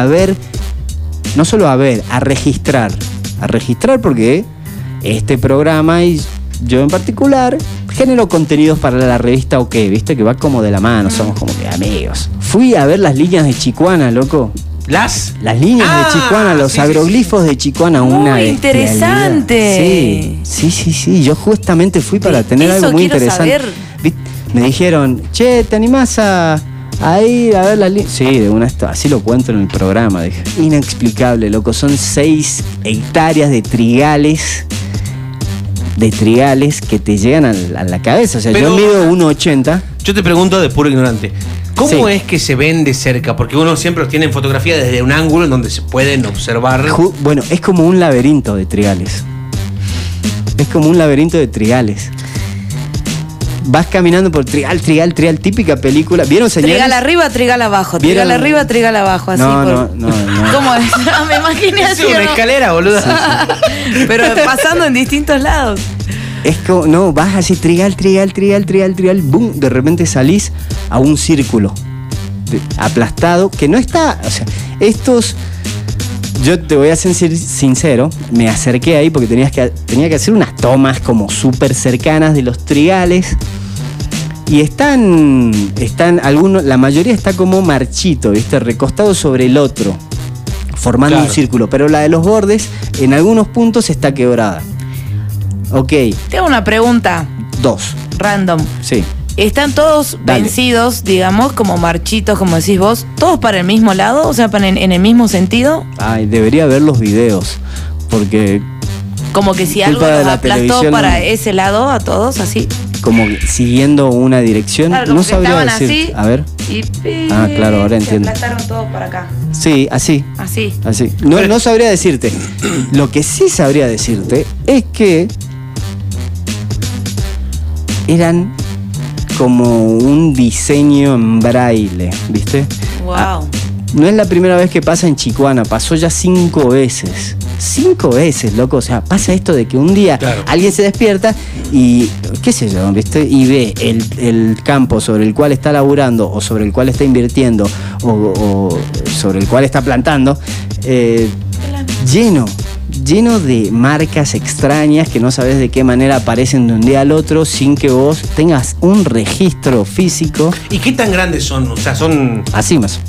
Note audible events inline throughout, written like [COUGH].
a ver, no solo a ver, a registrar. A registrar porque este programa y yo en particular genero contenidos para la revista OK, viste que va como de la mano, somos como que amigos. Fui a ver las líneas de Chicuana, loco. ¿Las? Las líneas Ah, de Chicuana, los sí, sí, agroglifos de Chicuana, Muy una interesante. Sí, sí, sí, sí. Yo justamente fui para tener eso algo muy interesante. saber. Me dijeron, che, ¿te animás a, a ir a ver las líneas? Sí, de una esto, así lo cuento en el programa. Dije, inexplicable, loco. Son seis hectáreas de trigales. De trigales que te llegan a la, a la cabeza. O sea, Pero- yo mido 1,80. Yo te pregunto de puro ignorante. ¿Cómo Sí. es que se ven de cerca? Porque uno siempre los tiene en fotografía desde un ángulo en donde se pueden observar. Ju- Bueno, es como un laberinto de trigales. Es como un laberinto de trigales. Vas caminando por trigal, trigal, trigal, típica película. ¿Vieron señales? Trigal arriba, trigal abajo. Trigal ¿Vieron? arriba, trigal abajo. Así No, por- no, no, no. [LAUGHS] ¿Cómo es? Ah, Me imaginé Es así. una ¿o no? escalera, boludo. [LAUGHS] Pero pasando en distintos lados. Es como, no, vas así, trigal, trigal, trigal, trigal, trigal, boom, de repente salís a un círculo aplastado que no está, o sea, estos, yo te voy a ser sin- sincero, me acerqué ahí porque tenías que, tenía que hacer unas tomas como súper cercanas de los trigales y están, están, algunos, la mayoría está como marchito, ¿viste? Recostado sobre el otro, formando Claro. un círculo, pero la de los bordes en algunos puntos está quebrada. Ok, Tengo una pregunta dos. random. Sí. ¿Están todos Dale. vencidos, digamos, como marchitos, como decís vos, todos para el mismo lado? O sea, para en, en el mismo sentido. Ay, debería ver los videos. Porque Como que si algo los la aplastó para ese lado, a todos, así. Como siguiendo una dirección, Claro, no sabría estaban decir. así. A ver. Y Ah, claro, ahora se entiendo. aplastaron todos para acá. Sí, así. Así. Así. No, no sabría decirte. Lo que sí sabría decirte es que eran como un diseño en braille, ¿viste? Ah, Wow. No es la primera vez que pasa en Chicuana, pasó ya cinco veces. Cinco veces, loco. O sea, pasa esto de que un día Claro. alguien se despierta y, qué sé yo, ¿viste? Y ve el, el campo sobre el cual está laburando o sobre el cual está invirtiendo o, o sobre el cual está plantando, eh, lleno, lleno de marcas extrañas que no sabes de qué manera aparecen de un día al otro sin que vos tengas un registro físico. ¿Y qué tan grandes son? O sea, son. Así más.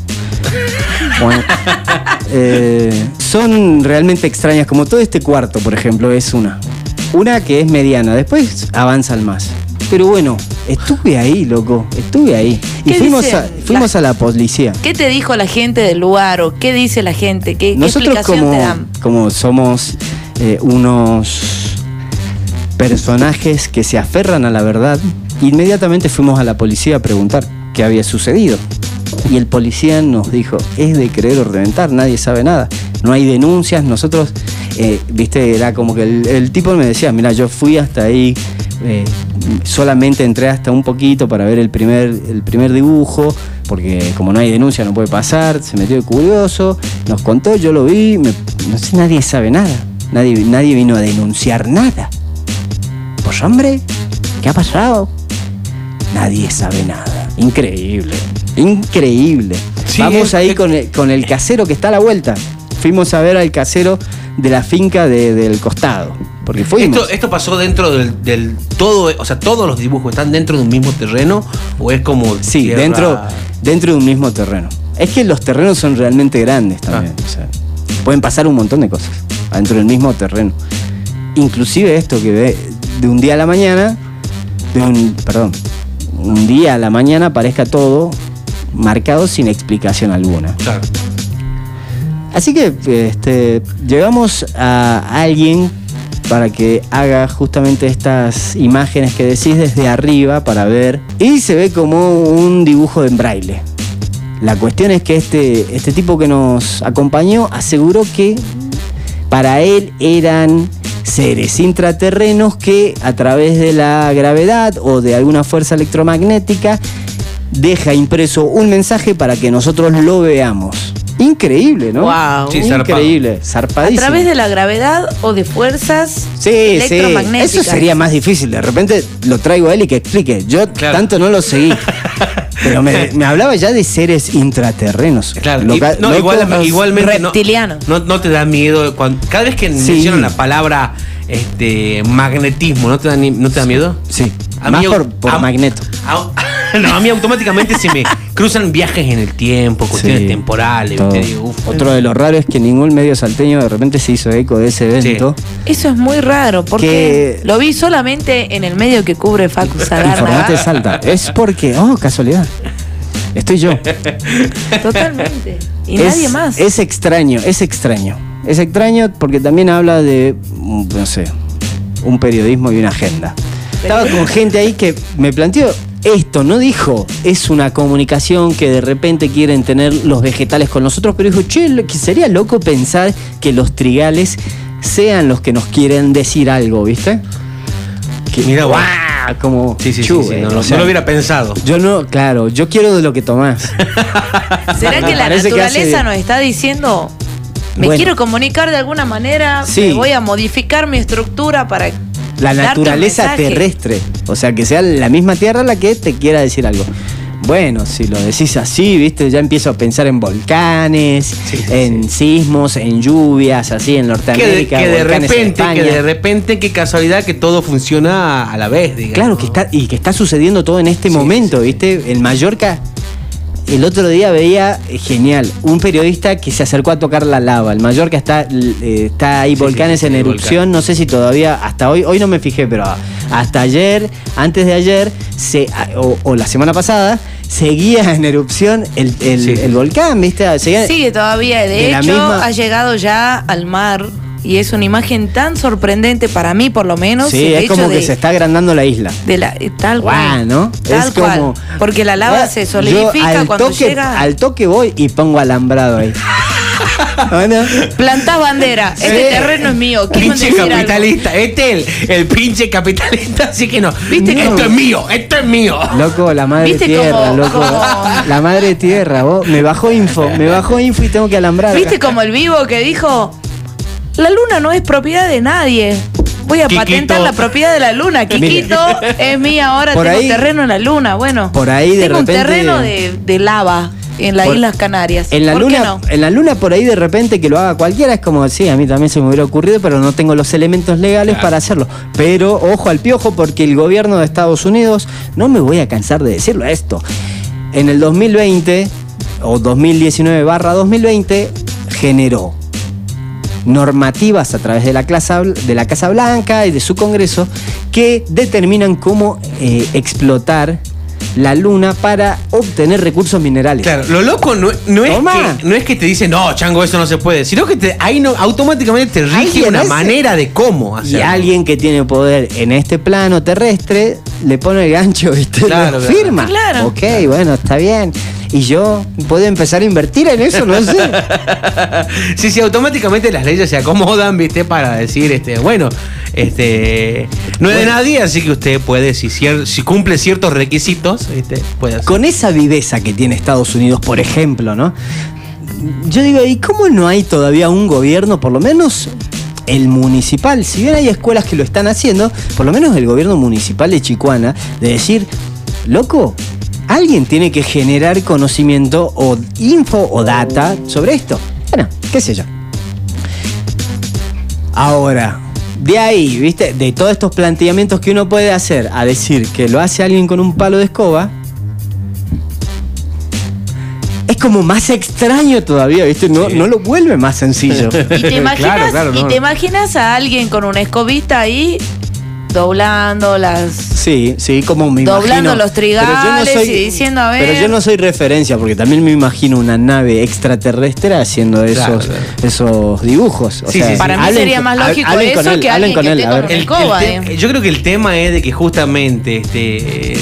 Eh, son realmente extrañas, como todo este cuarto, por ejemplo, es una. Una que es mediana, después avanzan más. Pero bueno, estuve ahí, loco, estuve ahí. Y ¿Qué fuimos, dice a, fuimos a la policía. ¿Qué te dijo la gente del lugar o qué dice la gente? ¿Qué, qué Nosotros explicación como, te dan? como somos eh, unos personajes que se aferran a la verdad, inmediatamente fuimos a la policía a preguntar qué había sucedido. Y el policía nos dijo, es de creer o reventar, nadie sabe nada. No hay denuncias, nosotros, eh, viste, era como que el, tipo me decía, mira, yo fui hasta ahí, eh, solamente entré hasta un poquito para ver el primer, el primer dibujo, porque como no hay denuncia no puede pasar, se metió de curioso, nos contó, yo lo vi, no sé, nadie sabe nada, nadie, nadie vino a denunciar nada. Pues hombre, ¿qué ha pasado? Nadie sabe nada. Increíble, increíble. Sí, Vamos es- ahí es- con el, con el casero que está a la vuelta. Fuimos a ver al casero de la finca de- del costado. Porque fuimos. ¿Esto, ¿Esto pasó dentro del, del todo? O sea, ¿todos los dibujos están dentro de un mismo terreno? ¿O es como. Sí, tierra- dentro, dentro de un mismo terreno. Es que los terrenos son realmente grandes también. Ah. o sea, pueden pasar un montón de cosas dentro del mismo terreno. Inclusive esto que ve de un día a la mañana, de un, perdón, un día a la mañana aparezca todo marcado sin explicación alguna. Claro. Así que este, llevamos a alguien para que haga justamente estas imágenes que decís desde arriba para ver. Y se ve como un dibujo en braille. La cuestión es que este, este tipo que nos acompañó aseguró que para él eran seres intraterrenos que a través de la gravedad o de alguna fuerza electromagnética deja impreso un mensaje para que nosotros lo veamos. Increíble, ¿no? Wow. Sí. Increíble, ¿A zarpadísimo. través de la gravedad o de fuerzas Sí, sí. electromagnéticas? Eso sería más difícil. De repente lo traigo a él y que explique. Yo Claro. tanto no lo seguí. [LAUGHS] Pero me, [LAUGHS] me hablaba ya de seres intraterrenos. Claro, Loca- y- no, igual- igualmente no- Reptiliano. No, no te da miedo cuando, cada vez que Sí. mencionan la palabra este magnetismo, ¿no te da, ni- no te da miedo? Sí, A más mí- por, por a- magneto. A, [LAUGHS] no, a mí automáticamente se me cruzan viajes en el tiempo, cuestiones Sí, temporales. Otro de los raros es que ningún medio salteño de repente se hizo eco de ese evento. Eso es muy raro, porque Que- lo vi solamente en el medio que cubre Facu Informate Sagárnaga. [LAUGHS] Salta. Es porque, oh, casualidad. Estoy yo. Totalmente. Y es, nadie más. Es extraño, es extraño. Es extraño porque también habla de, mm, no sé, un periodismo y una agenda. Estaba con gente ahí que me planteó esto, no dijo, es una comunicación que de repente quieren tener los vegetales con nosotros, pero dijo, che, sería loco pensar que los trigales sean los que nos quieren decir algo, ¿viste? Que, Mira. ¡guau! Como Sí, sí, sí, chu, sí, eh, no, o no sea, lo hubiera pensado. Yo no, claro, yo quiero de lo que tomás. [LAUGHS] ¿Será que la parece que hace- naturaleza nos está diciendo, me Bueno. quiero comunicar de alguna manera, Sí. me voy a modificar mi estructura para La naturaleza mensaje"? terrestre. O sea, que sea la misma tierra la que te quiera decir algo. Bueno, si lo decís así, viste, ya empiezo a pensar en volcanes, sí, en sismos, en lluvias, así en Que de, Norteamérica. que de volcanes en repente, que de repente, qué casualidad que todo funciona a la vez, digamos. Claro, que está, y que está sucediendo todo en este Sí, momento, sí, sí. ¿viste? En Mallorca, el otro día veía, eh, genial, un periodista que se acercó a tocar la lava. En Mallorca está, eh, está ahí Sí, volcanes sí, sí, en erupción, volcán. no sé si todavía, hasta hoy, hoy no me fijé, pero hasta ayer, antes de ayer, se, o, o la semana pasada, seguía en erupción el, el- Sí. el volcán, ¿viste? Seguía- Sigue todavía, de, hecho misma- ha llegado ya al mar y es una imagen tan sorprendente para mí por lo menos. sí, es como que se está agrandando la isla. de la, eh, tal cual. ¿no? Tal Es cual. como- Porque la lava se solidifica cuando toque, llega. Al toque voy y pongo alambrado ahí. [LAUGHS] ¿O no? Plantás bandera. Este Sí. terreno es mío. ¿Quieren Pinche algo? capitalista, este el, el pinche capitalista, así que no. ¿Viste esto cómo- es mío, esto es mío. Loco, la madre ¿Viste tierra, loco. [LAUGHS] La madre tierra, vos. Me bajó info, me bajó info y tengo que alambrar. ¿Viste acá. como el vivo que dijo, la luna no es propiedad de nadie? Voy a Kikito. patentar la propiedad de la luna. Kikito es mía ahora, Por tengo ahí- terreno en la luna. Bueno, por ahí de tengo repente- un terreno de, de lava en las Islas Canarias. En la ¿Por qué luna, no? en la luna por ahí de repente que lo haga cualquiera es como sí, a mí también se me hubiera ocurrido, pero no tengo los elementos legales Claro. para hacerlo. Pero ojo al piojo porque el gobierno de Estados Unidos, no me voy a cansar de decirlo esto. En el 2020 o 2019 barra 2020 generó normativas a través de la, Casa, de la Casa Blanca y de su Congreso que determinan cómo eh, explotar la luna para obtener recursos minerales. Claro, lo loco no, no es que, no es que te dicen, no, chango, eso no se puede, sino que te, ahí no, automáticamente te rige una manera de cómo Y hacerlo. alguien que tiene poder en este plano terrestre le pone el gancho, ¿viste? Claro, Lo claro. firma. Claro. Ok, bueno, está bien. Y yo puedo empezar a invertir en eso, no sé. [LAUGHS] sí, sí, automáticamente las leyes se acomodan, viste, para decir, este, bueno, este, no es de nadie, así que usted puede, si, si cumple ciertos requisitos, este, puede hacer. Con esa viveza que tiene Estados Unidos, por ejemplo, ¿no? Yo digo, ¿y cómo no hay todavía un gobierno, por lo menos el municipal? Si bien hay escuelas que lo están haciendo, por lo menos el gobierno municipal de Chicuana, de decir, loco, alguien tiene que generar conocimiento o info o data sobre esto. Bueno, qué sé yo. Ahora, de ahí, ¿viste? De todos estos planteamientos que uno puede hacer a decir que lo hace alguien con un palo de escoba, es como más extraño todavía, ¿viste? No, Sí. no lo vuelve más sencillo. Y te [LAUGHS] imaginas, Claro, claro, y te imaginas a alguien con una escobita ahí doblando las Sí, sí, como me Doblando imagino. los trigales y diciendo, a ver. Pero yo no soy referencia, porque también me imagino una nave extraterrestre haciendo esos, Claro, claro. esos dibujos. O Sí, sea, sí, sí. Para mí hablen sería más lógico hablen con eso él, que hablen alguien con que él, esté a con ver. el- El- el te- eh. Yo creo que el tema es de que justamente este,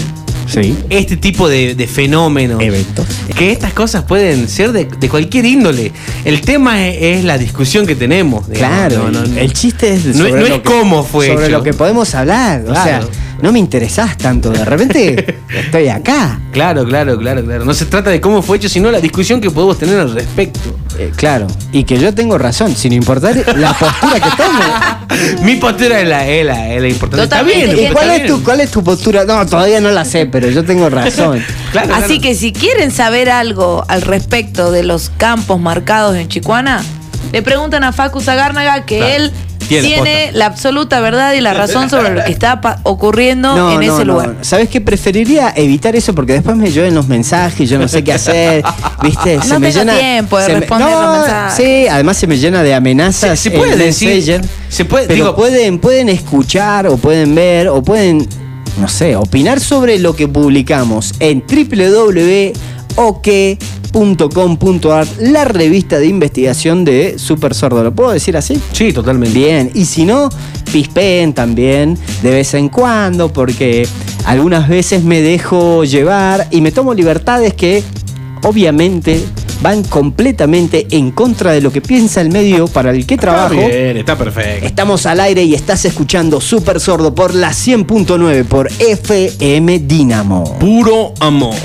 Sí. este tipo de, de fenómenos, Eventos. que estas cosas pueden ser de, de cualquier índole. El tema es, es la discusión que tenemos. digamos. Claro, No, no, el chiste es No- sobre no lo es que- cómo fue sobre hecho. lo que podemos hablar. O sea. No me interesás tanto. De repente [LAUGHS] estoy acá. Claro, claro, claro, claro. No se trata de cómo fue hecho, sino la discusión que podemos tener al respecto. Eh, claro, y que yo tengo razón, sin importar la postura que tome. [LAUGHS] Mi postura es la, es la, es la importante. Está Totalmente. bien. ¿Y está cuál es, bien. tu, cuál es tu postura? No, todavía no la sé, pero yo tengo razón. [LAUGHS] Claro, Así claro. que si quieren saber algo al respecto de los campos marcados en Chicuana, le preguntan a Facu Zagárnaga que Claro. él Tiene la absoluta verdad y la razón sobre lo que está ocurriendo en ese lugar. ¿Sabes qué? Preferiría evitar eso porque después me llueven los mensajes, yo no sé qué hacer, ¿viste? [LAUGHS] No tengo tiempo de se me- responder no, los mensajes. Sí, además se me llena de amenazas. Se- se puede decir- Messenger, se puede- pero digo- pueden, pueden escuchar o pueden ver o pueden, no sé, opinar sobre lo que publicamos en la revista de investigación de Super Sordo. ¿Lo puedo decir así? Sí, totalmente. Bien, y si no, pispeen también de vez en cuando, porque algunas veces me dejo llevar y me tomo libertades que obviamente van completamente en contra de lo que piensa el medio para el que trabajo. Está bien, está perfecto. Estamos al aire y estás escuchando Super Sordo por la 100.9 por FM Dinamo. Puro amor.